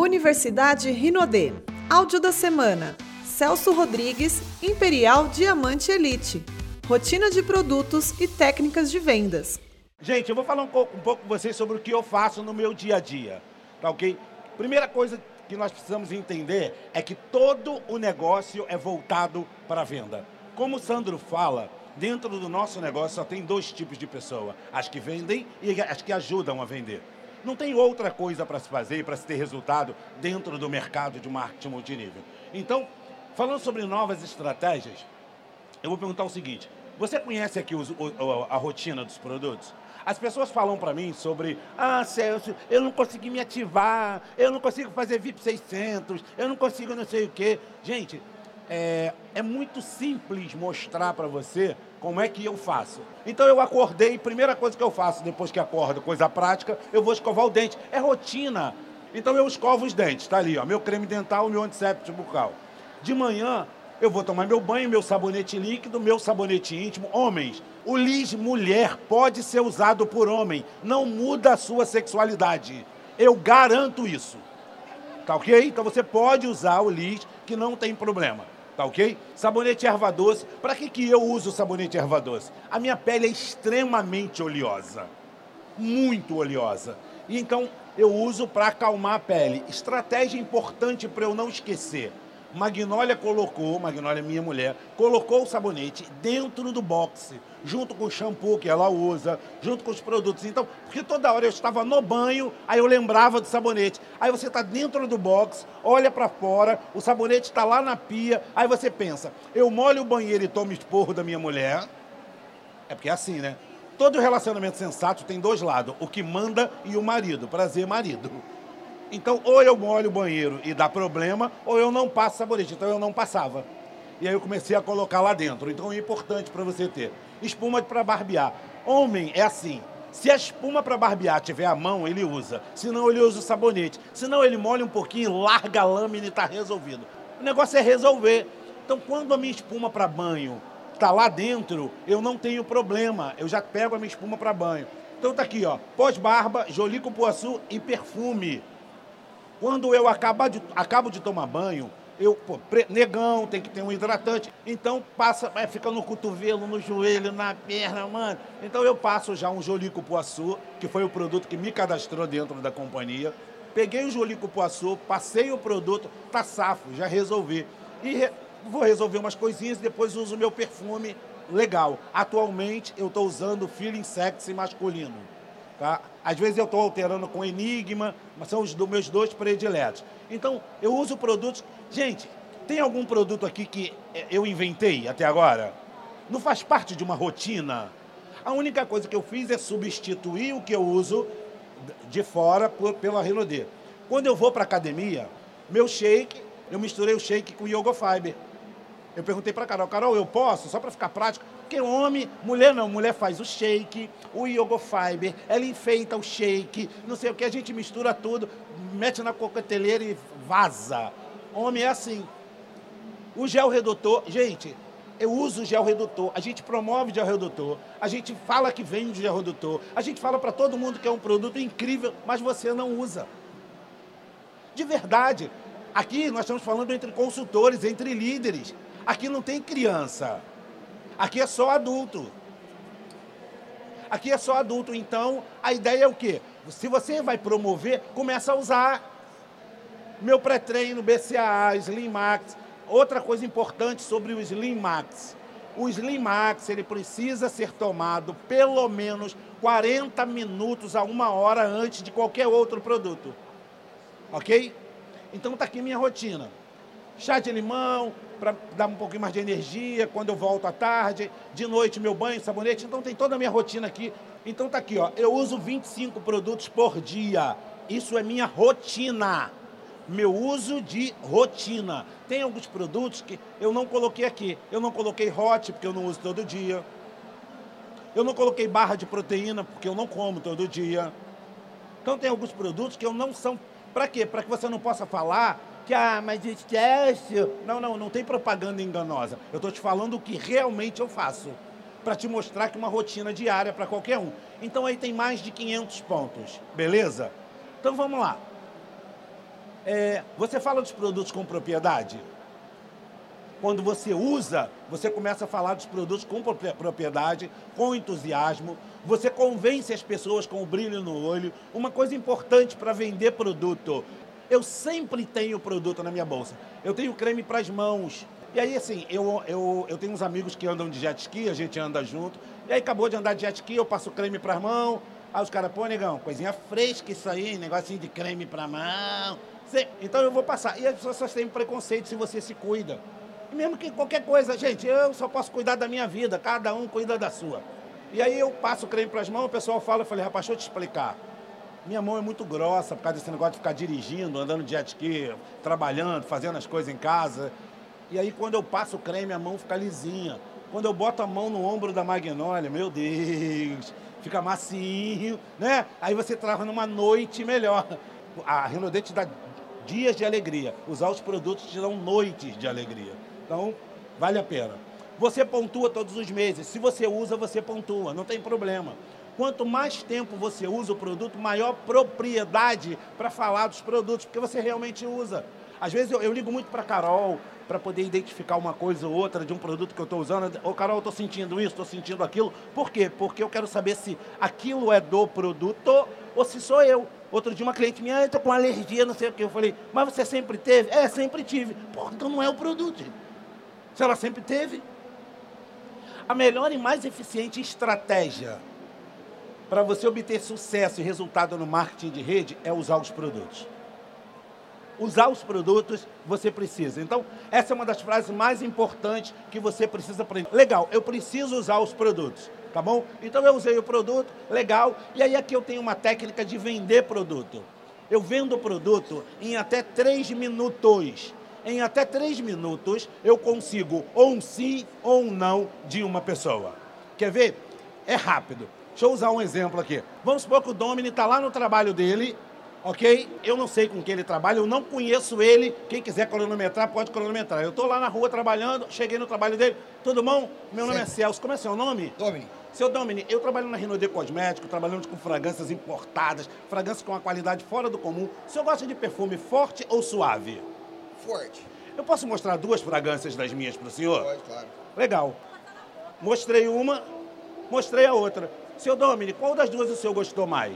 Universidade Rinodê. Áudio da semana. Celso Rodrigues, Imperial Diamante Elite. Rotina de produtos e técnicas de vendas. Gente, eu vou falar um pouco, um pouco com vocês sobre o que eu faço no meu dia a dia. Tá ok? Primeira coisa que nós precisamos entender é que todo o negócio é voltado para a venda. Como o Sandro fala, dentro do nosso negócio só tem dois tipos de pessoa: as que vendem e as que ajudam a vender. Não tem outra coisa para se fazer, para se ter resultado dentro do mercado de marketing multinível. Então, falando sobre novas estratégias, eu vou perguntar o seguinte: você conhece aqui os, o, a rotina dos produtos? As pessoas falam para mim sobre, ah, Celso, eu não consegui me ativar, eu não consigo fazer VIP 600, eu não consigo não sei o quê. Gente, é, é muito simples mostrar para você como é que eu faço. Então eu acordei, primeira coisa que eu faço depois que acordo, coisa prática, eu vou escovar o dente. É rotina. Então eu escovo os dentes, tá ali, ó, meu creme dental, meu antisséptico bucal. De manhã eu vou tomar meu banho, meu sabonete líquido, meu sabonete íntimo. Homens, o lis mulher pode ser usado por homem, não muda a sua sexualidade. Eu garanto isso. Tá ok? Então você pode usar o lis que não tem problema tá ok? Sabonete erva doce. Para que, que eu uso sabonete erva doce? A minha pele é extremamente oleosa. Muito oleosa. E então eu uso para acalmar a pele. Estratégia importante para eu não esquecer. Magnólia colocou, Magnólia minha mulher, colocou o sabonete dentro do boxe, junto com o shampoo que ela usa, junto com os produtos. Então, porque toda hora eu estava no banho, aí eu lembrava do sabonete. Aí você está dentro do box, olha para fora, o sabonete está lá na pia, aí você pensa, eu molho o banheiro e tomo esporro da minha mulher. É porque é assim, né? Todo relacionamento sensato tem dois lados, o que manda e o marido. Prazer, marido. Então, ou eu molho o banheiro e dá problema, ou eu não passo sabonete. Então, eu não passava. E aí eu comecei a colocar lá dentro. Então, é importante para você ter. Espuma para barbear. Homem é assim. Se a espuma para barbear tiver a mão, ele usa. Senão, ele usa o sabonete. Senão, ele molha um pouquinho, larga a lâmina e está resolvido. O negócio é resolver. Então, quando a minha espuma para banho está lá dentro, eu não tenho problema. Eu já pego a minha espuma para banho. Então tá aqui, ó, pós-barba, jolie com poaçu e perfume. Quando eu acabo de, acabo de tomar banho, eu, pô, negão, tem que ter um hidratante. Então passa, é, fica no cotovelo, no joelho, na perna, mano. Então eu passo já um Jolico Poaçu, que foi o produto que me cadastrou dentro da companhia. Peguei o Jolico Poaçu, passei o produto, tá safo, já resolvi. E re, vou resolver umas coisinhas e depois uso o meu perfume legal. Atualmente eu estou usando Feeling Sexy masculino. Tá? Às vezes eu estou alterando com Enigma, mas são os meus dois prediletos. Então, eu uso produtos. Gente, tem algum produto aqui que eu inventei até agora? Não faz parte de uma rotina? A única coisa que eu fiz é substituir o que eu uso de fora por, pela Renaudet. Quando eu vou para academia, meu shake, eu misturei o shake com o Fiber. Eu perguntei para Carol, Carol, eu posso? Só para ficar prático. Porque homem, mulher não, mulher faz o shake, o yoga fiber, ela enfeita o shake, não sei o que, a gente mistura tudo, mete na coqueteleira e vaza. Homem é assim. O gel redutor, gente, eu uso gel redutor, a gente promove gel redutor, a gente fala que vende gel redutor, a gente fala para todo mundo que é um produto incrível, mas você não usa. De verdade. Aqui nós estamos falando entre consultores, entre líderes. Aqui não tem criança. Aqui é só adulto. Aqui é só adulto. Então, a ideia é o quê? Se você vai promover, começa a usar. Meu pré-treino, BCAA, Slim Max. Outra coisa importante sobre o Slim Max. O Slim Max, ele precisa ser tomado pelo menos 40 minutos a uma hora antes de qualquer outro produto. Ok? Então tá aqui minha rotina. Chá de limão, para dar um pouquinho mais de energia quando eu volto à tarde, de noite meu banho, sabonete, então tem toda a minha rotina aqui. Então tá aqui, ó, eu uso 25 produtos por dia. Isso é minha rotina. Meu uso de rotina. Tem alguns produtos que eu não coloquei aqui. Eu não coloquei hot porque eu não uso todo dia. Eu não coloquei barra de proteína porque eu não como todo dia. Então tem alguns produtos que eu não são. Para quê? Para que você não possa falar que, ah, mas esquece. Não, não, não tem propaganda enganosa. Eu estou te falando o que realmente eu faço. Para te mostrar que uma rotina diária para qualquer um. Então aí tem mais de 500 pontos, beleza? Então vamos lá. É, você fala dos produtos com propriedade? Quando você usa, você começa a falar dos produtos com propriedade, com entusiasmo. Você convence as pessoas com o brilho no olho. Uma coisa importante para vender produto. Eu sempre tenho produto na minha bolsa. Eu tenho creme para as mãos. E aí, assim, eu, eu, eu tenho uns amigos que andam de jet ski, a gente anda junto. E aí acabou de andar de jet ski, eu passo creme para as mãos. Aí os caras, pô, negão, coisinha fresca isso aí, negocinho de creme para mão. Então eu vou passar. E as pessoas têm preconceito se você se cuida. Mesmo que qualquer coisa, gente, eu só posso cuidar da minha vida, cada um cuida da sua. E aí eu passo o creme para as mãos, o pessoal fala, eu falei, rapaz, deixa eu te explicar. Minha mão é muito grossa por causa desse negócio de ficar dirigindo, andando de jet ski, trabalhando, fazendo as coisas em casa. E aí quando eu passo o creme, a mão fica lisinha. Quando eu boto a mão no ombro da Magnólia, meu Deus, fica macio, né? Aí você trava numa noite melhor. A Renaudet dá dias de alegria. Usar os produtos te dão noites de alegria. Então, vale a pena. Você pontua todos os meses. Se você usa, você pontua, não tem problema. Quanto mais tempo você usa o produto, maior propriedade para falar dos produtos, porque você realmente usa. Às vezes eu, eu ligo muito para Carol para poder identificar uma coisa ou outra de um produto que eu estou usando. Ô, Carol, estou sentindo isso, estou sentindo aquilo. Por quê? Porque eu quero saber se aquilo é do produto ou se sou eu. Outro dia uma cliente minha, ah, estou com alergia, não sei o que. Eu falei, mas você sempre teve? É, sempre tive. Pô, então não é o produto. Se ela sempre teve. A melhor e mais eficiente estratégia para você obter sucesso e resultado no marketing de rede é usar os produtos. Usar os produtos você precisa. Então, essa é uma das frases mais importantes que você precisa aprender. Legal, eu preciso usar os produtos, tá bom? Então eu usei o produto, legal. E aí aqui eu tenho uma técnica de vender produto. Eu vendo o produto em até três minutos em até três minutos eu consigo ou um sim ou um não de uma pessoa. Quer ver? É rápido. Deixa eu usar um exemplo aqui. Vamos supor que o Domini está lá no trabalho dele, ok? Eu não sei com quem ele trabalha, eu não conheço ele. Quem quiser cronometrar, pode cronometrar. Eu estou lá na rua trabalhando, cheguei no trabalho dele. Tudo bom? Meu nome é Celso. Como é seu nome? Domini. Seu Domini, eu trabalho na Renaudet Cosmético, trabalhando com fragrâncias importadas, fragrâncias com uma qualidade fora do comum. O senhor gosta de perfume forte ou suave? Forte. Eu posso mostrar duas fragrâncias das minhas para o senhor? Pode, claro. Legal. Mostrei uma, mostrei a outra. Seu Domini, qual das duas o senhor gostou mais?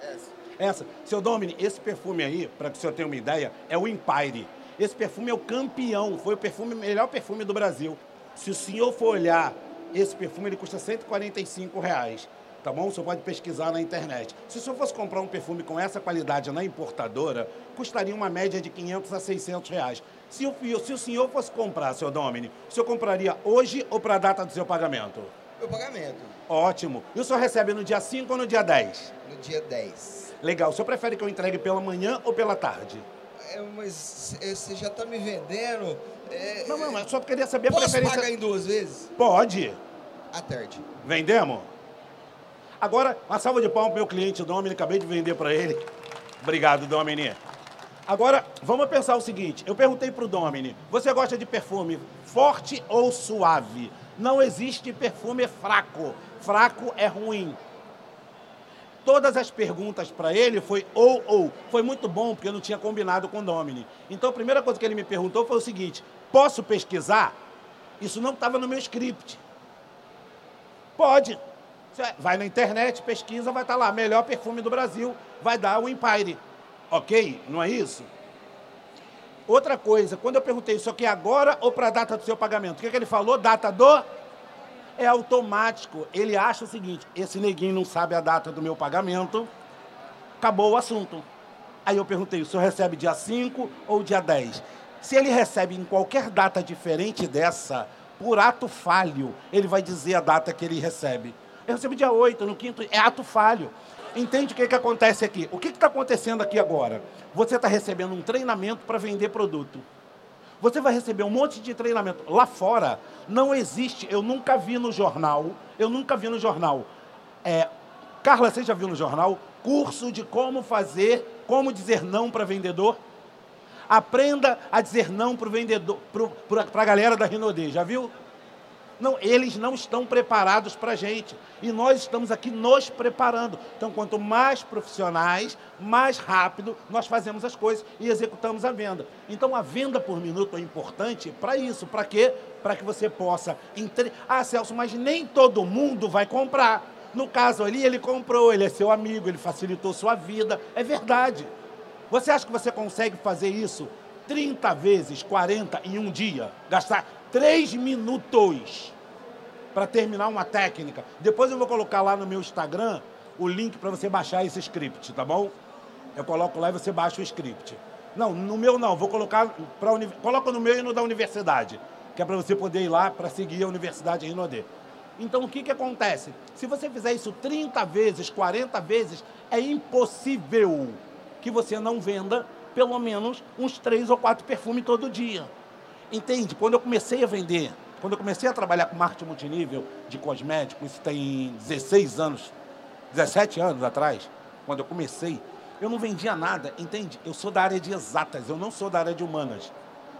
Essa. Essa. Seu Domini, esse perfume aí, para que o senhor tenha uma ideia, é o Empire. Esse perfume é o campeão, foi o perfume, melhor perfume do Brasil. Se o senhor for olhar, esse perfume ele custa 145 reais tá bom? O senhor pode pesquisar na internet. Se o senhor fosse comprar um perfume com essa qualidade na importadora, custaria uma média de 500 a 600 reais. Se o, se o senhor fosse comprar, seu Domini, o senhor compraria hoje ou para a data do seu pagamento? Meu pagamento. Ótimo. E o senhor recebe no dia 5 ou no dia 10? No dia 10. Legal. O senhor prefere que eu entregue pela manhã ou pela tarde? É, mas você já está me vendendo. É, não, não, mas só queria saber a preferência. pagar em duas vezes? Pode. À tarde. Vendemos? Agora, uma salva de palmas para o meu cliente, Domini, acabei de vender para ele. Obrigado, Domini. Agora, vamos pensar o seguinte: eu perguntei para o Domini, você gosta de perfume forte ou suave? Não existe perfume fraco. Fraco é ruim. Todas as perguntas para ele foi ou ou. Foi muito bom porque eu não tinha combinado com o Domini. Então a primeira coisa que ele me perguntou foi o seguinte: posso pesquisar? Isso não estava no meu script. Pode. Vai na internet, pesquisa, vai estar tá lá, melhor perfume do Brasil, vai dar o Empire. Ok? Não é isso? Outra coisa, quando eu perguntei isso aqui agora ou para a data do seu pagamento, o que, que ele falou? Data do? É automático. Ele acha o seguinte: esse neguinho não sabe a data do meu pagamento, acabou o assunto. Aí eu perguntei: o senhor recebe dia 5 ou dia 10? Se ele recebe em qualquer data diferente dessa, por ato falho, ele vai dizer a data que ele recebe. Eu recebi dia 8, no quinto, é ato falho. Entende o que, que acontece aqui? O que está acontecendo aqui agora? Você está recebendo um treinamento para vender produto. Você vai receber um monte de treinamento. Lá fora não existe, eu nunca vi no jornal, eu nunca vi no jornal. É, Carla, você já viu no jornal? Curso de como fazer, como dizer não para vendedor? Aprenda a dizer não para o vendedor, para a galera da Rinodê, já viu? Não, eles não estão preparados para a gente. E nós estamos aqui nos preparando. Então, quanto mais profissionais, mais rápido nós fazemos as coisas e executamos a venda. Então, a venda por minuto é importante para isso. Para quê? Para que você possa. Entre... Ah, Celso, mas nem todo mundo vai comprar. No caso ali, ele comprou, ele é seu amigo, ele facilitou sua vida. É verdade. Você acha que você consegue fazer isso 30 vezes 40 em um dia? Gastar 3 minutos para terminar uma técnica. Depois eu vou colocar lá no meu Instagram o link para você baixar esse script, tá bom? Eu coloco lá e você baixa o script. Não, no meu não, vou colocar para uni... coloca no meu e no da universidade, que é para você poder ir lá para seguir a Universidade Rinodê. Então o que, que acontece? Se você fizer isso 30 vezes, 40 vezes, é impossível que você não venda pelo menos uns três ou quatro perfumes todo dia. Entende? Quando eu comecei a vender, quando eu comecei a trabalhar com marketing multinível de cosméticos, isso tem 16 anos, 17 anos atrás, quando eu comecei, eu não vendia nada, entende? Eu sou da área de exatas, eu não sou da área de humanas.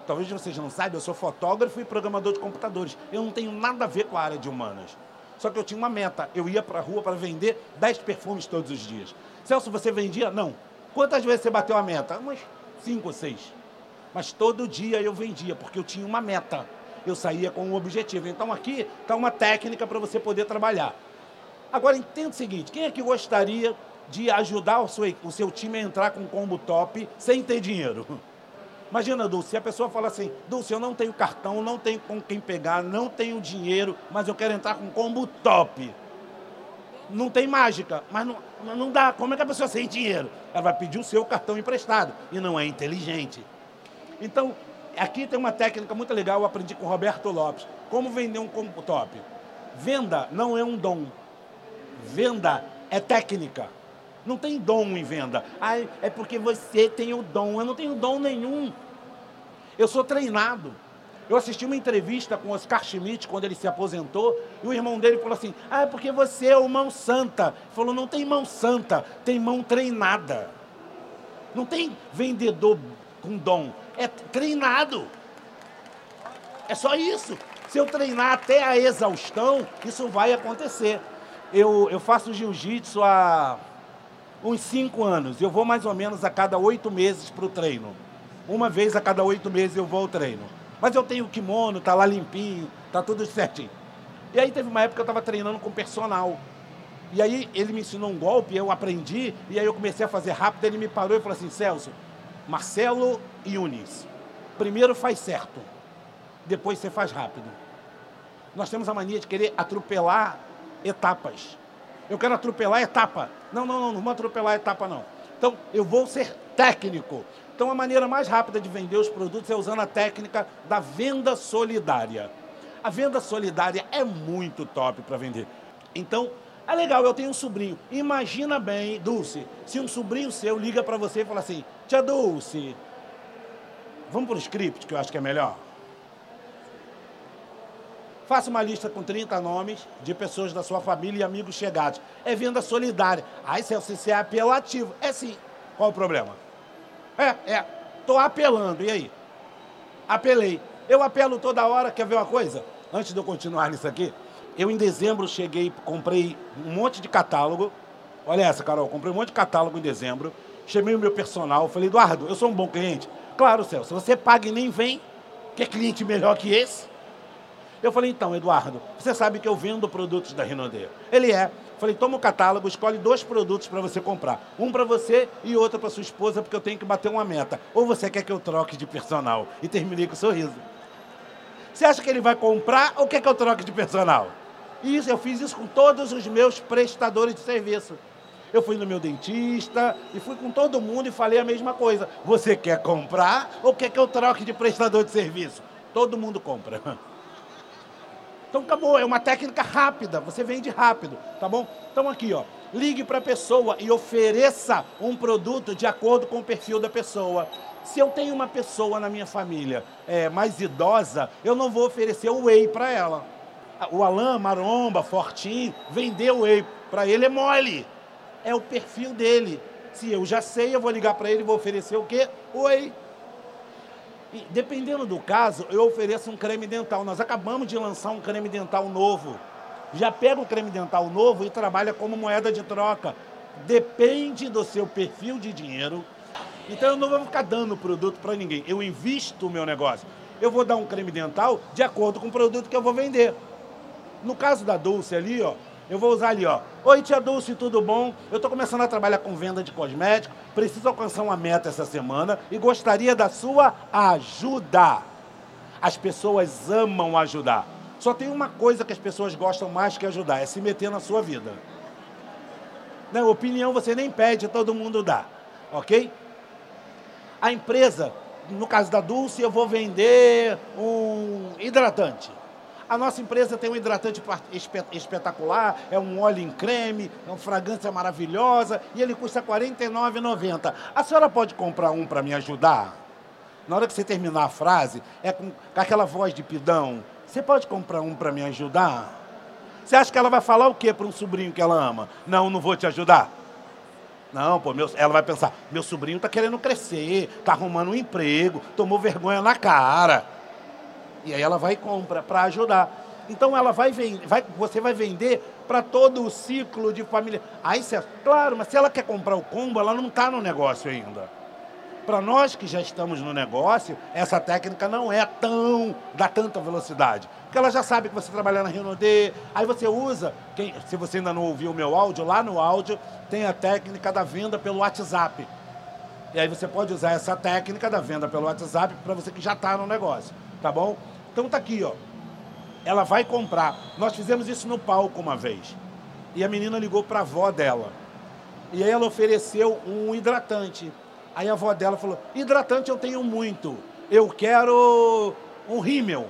Talvez vocês não saibam, eu sou fotógrafo e programador de computadores. Eu não tenho nada a ver com a área de humanas. Só que eu tinha uma meta. Eu ia para a rua para vender 10 perfumes todos os dias. Celso, você vendia? Não. Quantas vezes você bateu a meta? Umas 5 ou 6. Mas todo dia eu vendia, porque eu tinha uma meta. Eu saía com um objetivo. Então aqui está uma técnica para você poder trabalhar. Agora entenda o seguinte: quem é que gostaria de ajudar o seu, o seu time a entrar com um combo top sem ter dinheiro? Imagina, Dulce, se a pessoa fala assim, Dulce, eu não tenho cartão, não tenho com quem pegar, não tenho dinheiro, mas eu quero entrar com um combo top. Não tem mágica, mas não, não dá. Como é que a pessoa sem dinheiro? Ela vai pedir o seu cartão emprestado e não é inteligente. Então, aqui tem uma técnica muito legal, eu aprendi com Roberto Lopes. Como vender um top? Venda não é um dom. Venda é técnica. Não tem dom em venda. Ah, é porque você tem o dom. Eu não tenho dom nenhum. Eu sou treinado. Eu assisti uma entrevista com Oscar Schmidt quando ele se aposentou, e o irmão dele falou assim: Ah, é porque você é o mão santa. Ele falou: Não tem mão santa, tem mão treinada. Não tem vendedor com dom, é treinado. É só isso. Se eu treinar até a exaustão, isso vai acontecer. Eu, eu faço jiu-jitsu há uns cinco anos. Eu vou mais ou menos a cada oito meses para o treino. Uma vez a cada oito meses eu vou ao treino. Mas eu tenho o kimono, tá lá limpinho, tá tudo certinho. E aí teve uma época que eu estava treinando com personal. E aí ele me ensinou um golpe, eu aprendi, e aí eu comecei a fazer rápido, ele me parou e falou assim, Celso, Marcelo Yunis, primeiro faz certo, depois você faz rápido. Nós temos a mania de querer atropelar etapas. Eu quero atropelar a etapa. Não, não, não, não vou atropelar a etapa, não. Então, eu vou ser técnico. Então, a maneira mais rápida de vender os produtos é usando a técnica da venda solidária. A venda solidária é muito top para vender. Então, é legal, eu tenho um sobrinho. Imagina bem, Dulce, se um sobrinho seu liga para você e fala assim: Tia Dulce, vamos para o script, que eu acho que é melhor. Faça uma lista com 30 nomes de pessoas da sua família e amigos chegados. É venda solidária. Aí, Celso, isso é apelativo. É sim. Qual o problema? É, é. Tô apelando. E aí? Apelei. Eu apelo toda hora. Quer ver uma coisa? Antes de eu continuar nisso aqui, eu em dezembro cheguei, comprei um monte de catálogo. Olha essa, Carol. Comprei um monte de catálogo em dezembro. Chamei o meu personal. Falei, Eduardo, eu sou um bom cliente. Claro, Celso. Você paga e nem vem. Quer cliente melhor que esse? Eu falei, então, Eduardo, você sabe que eu vendo produtos da Rinodê. Ele é. Falei, toma o catálogo, escolhe dois produtos para você comprar. Um para você e outro para sua esposa, porque eu tenho que bater uma meta. Ou você quer que eu troque de personal? E terminei com um sorriso. Você acha que ele vai comprar ou quer que eu troque de personal? Isso, eu fiz isso com todos os meus prestadores de serviço. Eu fui no meu dentista e fui com todo mundo e falei a mesma coisa. Você quer comprar ou quer que eu troque de prestador de serviço? Todo mundo compra. Então acabou, é uma técnica rápida, você vende rápido, tá bom? Então aqui, ó, ligue para a pessoa e ofereça um produto de acordo com o perfil da pessoa. Se eu tenho uma pessoa na minha família é, mais idosa, eu não vou oferecer o whey para ela. O Alain, maromba, fortinho, vender o whey para ele é mole. É o perfil dele. Se eu já sei, eu vou ligar para ele e vou oferecer o quê? O whey. E, dependendo do caso, eu ofereço um creme dental. Nós acabamos de lançar um creme dental novo. Já pega o creme dental novo e trabalha como moeda de troca. Depende do seu perfil de dinheiro. Então eu não vou ficar dando produto para ninguém. Eu invisto o meu negócio. Eu vou dar um creme dental de acordo com o produto que eu vou vender. No caso da Dulce ali, ó, eu vou usar ali, ó. Oi, tia Dulce, tudo bom? Eu estou começando a trabalhar com venda de cosméticos, preciso alcançar uma meta essa semana e gostaria da sua ajuda. As pessoas amam ajudar. Só tem uma coisa que as pessoas gostam mais que ajudar, é se meter na sua vida. Não, opinião você nem pede, todo mundo dá, ok? A empresa, no caso da Dulce, eu vou vender um hidratante. A nossa empresa tem um hidratante espetacular, é um óleo em creme, é uma fragrância maravilhosa e ele custa R$ 49,90. A senhora pode comprar um para me ajudar? Na hora que você terminar a frase, é com, aquela voz de pidão. Você pode comprar um para me ajudar? Você acha que ela vai falar o quê para um sobrinho que ela ama? Não, não vou te ajudar. Não, pô, meu, ela vai pensar, meu sobrinho está querendo crescer, está arrumando um emprego, tomou vergonha na cara. E aí ela vai e compra para ajudar. Então ela vai, vai você vai vender para todo o ciclo de família. Aí você, claro, mas se ela quer comprar o combo, ela não está no negócio ainda. Para nós que já estamos no negócio, essa técnica não é tão dá tanta velocidade. Porque ela já sabe que você trabalha na Renaudet, aí você usa, quem, se você ainda não ouviu o meu áudio, lá no áudio tem a técnica da venda pelo WhatsApp. E aí você pode usar essa técnica da venda pelo WhatsApp para você que já está no negócio, tá bom? Então tá aqui, ó. Ela vai comprar. Nós fizemos isso no palco uma vez. E a menina ligou para a avó dela. E aí ela ofereceu um hidratante. Aí a avó dela falou: hidratante eu tenho muito. Eu quero um rímel.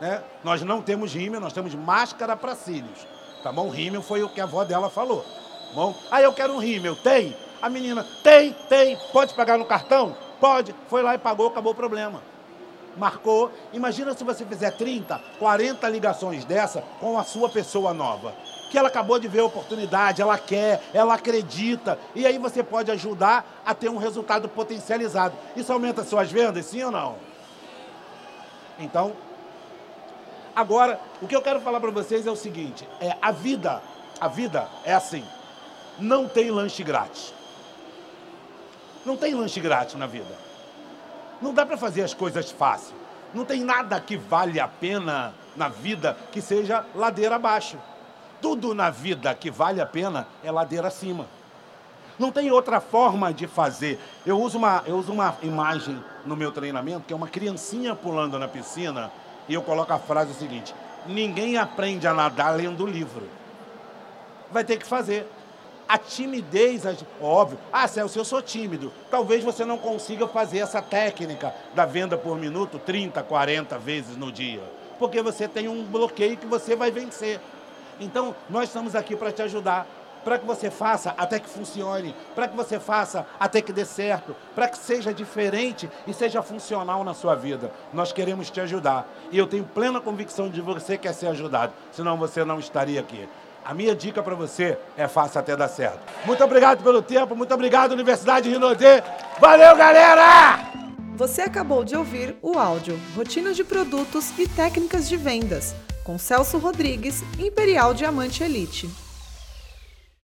Né? Nós não temos rímel, nós temos máscara para cílios. Tá bom? Rímel foi o que a avó dela falou. Bom? Aí eu quero um rímel. Tem? A menina, tem, tem. Pode pagar no cartão? Pode. Foi lá e pagou, acabou o problema marcou. Imagina se você fizer 30, 40 ligações dessa com a sua pessoa nova. Que ela acabou de ver a oportunidade, ela quer, ela acredita. E aí você pode ajudar a ter um resultado potencializado. Isso aumenta suas vendas, sim ou não? Então, agora, o que eu quero falar para vocês é o seguinte: é a vida, a vida é assim. Não tem lanche grátis. Não tem lanche grátis na vida. Não dá para fazer as coisas fácil. Não tem nada que vale a pena na vida que seja ladeira abaixo. Tudo na vida que vale a pena é ladeira acima. Não tem outra forma de fazer. Eu uso uma, eu uso uma imagem no meu treinamento que é uma criancinha pulando na piscina e eu coloco a frase seguinte: ninguém aprende a nadar lendo livro. Vai ter que fazer. A timidez, óbvio. Ah, Celso, eu sou tímido. Talvez você não consiga fazer essa técnica da venda por minuto 30, 40 vezes no dia. Porque você tem um bloqueio que você vai vencer. Então, nós estamos aqui para te ajudar. Para que você faça até que funcione, para que você faça até que dê certo, para que seja diferente e seja funcional na sua vida. Nós queremos te ajudar. E eu tenho plena convicção de você quer ser ajudado, senão você não estaria aqui. A minha dica para você é fácil até dar certo. Muito obrigado pelo tempo, muito obrigado, Universidade Rinodê. Valeu, galera! Você acabou de ouvir o áudio Rotina de Produtos e Técnicas de Vendas, com Celso Rodrigues, Imperial Diamante Elite.